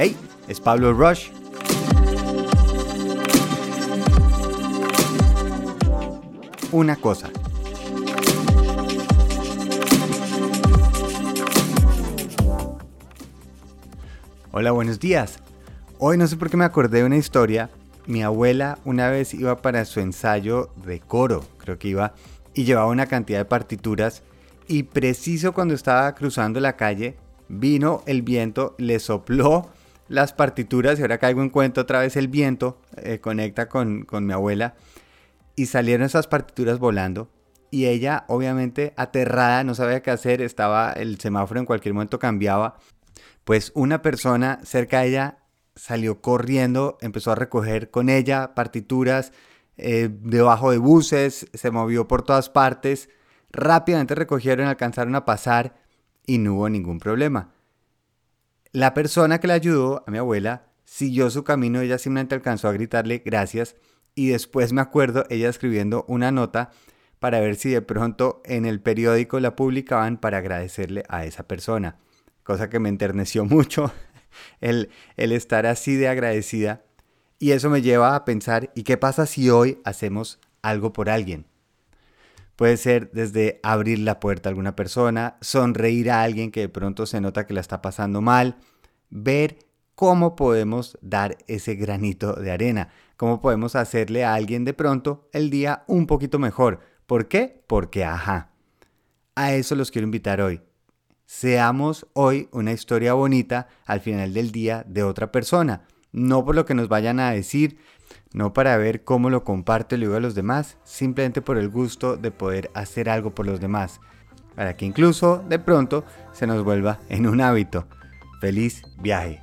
Hey, es Pablo Rush. Una cosa. Hola, buenos días. Hoy no sé por qué me acordé de una historia. Mi abuela una vez iba para su ensayo de coro, creo que iba, y llevaba una cantidad de partituras y preciso cuando estaba cruzando la calle, vino el viento, le sopló las partituras y ahora caigo en cuenta otra vez el viento, eh, conecta con, con mi abuela y salieron esas partituras volando y ella obviamente aterrada, no sabía qué hacer, estaba el semáforo en cualquier momento cambiaba, pues una persona cerca de ella salió corriendo, empezó a recoger con ella partituras eh, debajo de buses, se movió por todas partes, rápidamente recogieron, alcanzaron a pasar y no hubo ningún problema. La persona que le ayudó a mi abuela siguió su camino, ella simplemente alcanzó a gritarle gracias y después me acuerdo ella escribiendo una nota para ver si de pronto en el periódico la publicaban para agradecerle a esa persona, cosa que me enterneció mucho el, el estar así de agradecida y eso me lleva a pensar, ¿y qué pasa si hoy hacemos algo por alguien? Puede ser desde abrir la puerta a alguna persona, sonreír a alguien que de pronto se nota que la está pasando mal, ver cómo podemos dar ese granito de arena, cómo podemos hacerle a alguien de pronto el día un poquito mejor. ¿Por qué? Porque ajá. A eso los quiero invitar hoy. Seamos hoy una historia bonita al final del día de otra persona, no por lo que nos vayan a decir, no para ver cómo lo comparto y lo digo los demás, simplemente por el gusto de poder hacer algo por los demás, para que incluso de pronto se nos vuelva en un hábito. Feliz viaje.